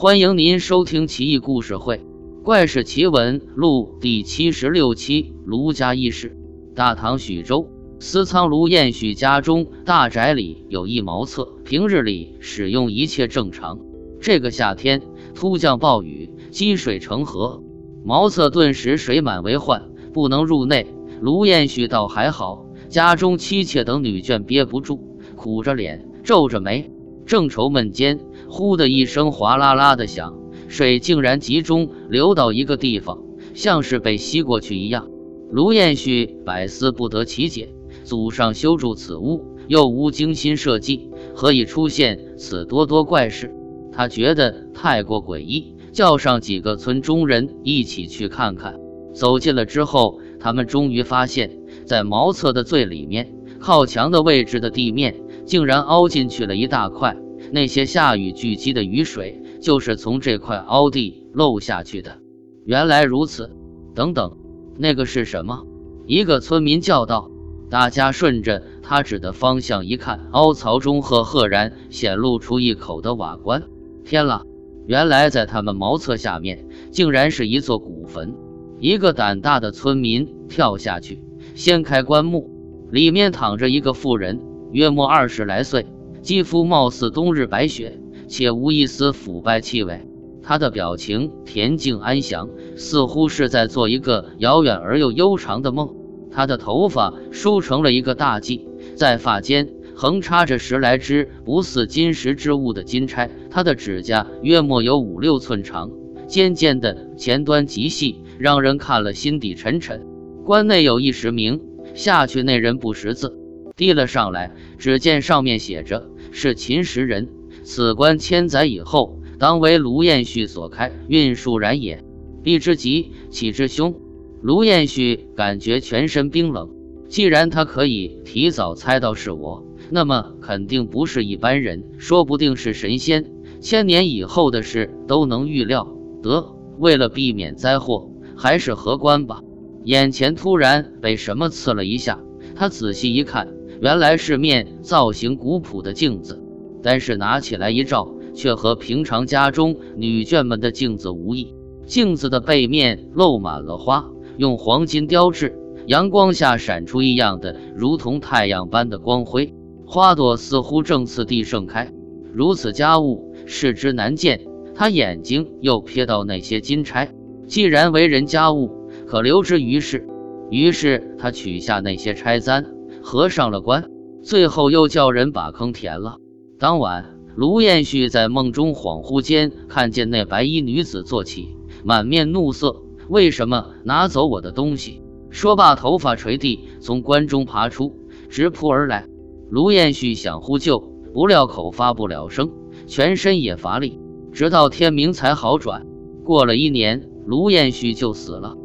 欢迎您收听《奇异故事会·怪事奇闻录》第七十六期。卢家轶事。大唐徐州司仓卢彦许家中大宅里有一茅厕，平日里使用一切正常。这个夏天突降暴雨，积水成河，茅厕顿时水满为患，不能入内。卢彦许倒还好，家中妻妾等女眷憋不住，苦着脸，皱着眉。正愁闷间，呼的一声哗啦啦的响，水竟然集中流到一个地方，像是被吸过去一样。卢彦旭百思不得其解：祖上修筑此屋，又无精心设计，何以出现此多多怪事？他觉得太过诡异，叫上几个村中人一起去看看。走近了之后，他们终于发现，在茅厕的最里面，靠墙的位置的地面。竟然凹进去了一大块，那些下雨聚集的雨水就是从这块凹地漏下去的。原来如此。等等，那个是什么？一个村民叫道。大家顺着他指的方向一看，凹槽中赫赫然显露出一口的瓦棺。天啦！原来在他们茅厕下面，竟然是一座古坟。一个胆大的村民跳下去，掀开棺木，里面躺着一个妇人。约莫二十来岁，肌肤貌似冬日白雪，且无一丝腐败气味。他的表情恬静安详，似乎是在做一个遥远而又悠长的梦。他的头发梳成了一个大髻，在发间横插着十来只不似金石之物的金钗。他的指甲约莫有五六寸长，尖尖的，前端极细，让人看了心底沉沉。关内有一石铭，下去那人不识字。递了上来，只见上面写着“是秦时人，此棺千载以后，当为卢彦旭所开，运数然也。”避之吉，起之凶。卢彦旭感觉全身冰冷。既然他可以提早猜到是我，那么肯定不是一般人，说不定是神仙。千年以后的事都能预料得。为了避免灾祸，还是合棺吧。眼前突然被什么刺了一下，他仔细一看。原来是面造型古朴的镜子，但是拿起来一照，却和平常家中女眷们的镜子无异。镜子的背面露满了花，用黄金雕制，阳光下闪出异样的，如同太阳般的光辉。花朵似乎正次第盛开，如此佳物，视之难见。他眼睛又瞥到那些金钗，既然为人家物，可留之于世。于是他取下那些钗簪。合上了棺，最后又叫人把坑填了。当晚，卢彦旭在梦中恍惚间看见那白衣女子坐起，满面怒色：“为什么拿走我的东西？”说罢，头发垂地，从棺中爬出，直扑而来。卢彦旭想呼救，不料口发不了声，全身也乏力，直到天明才好转。过了一年，卢彦旭就死了。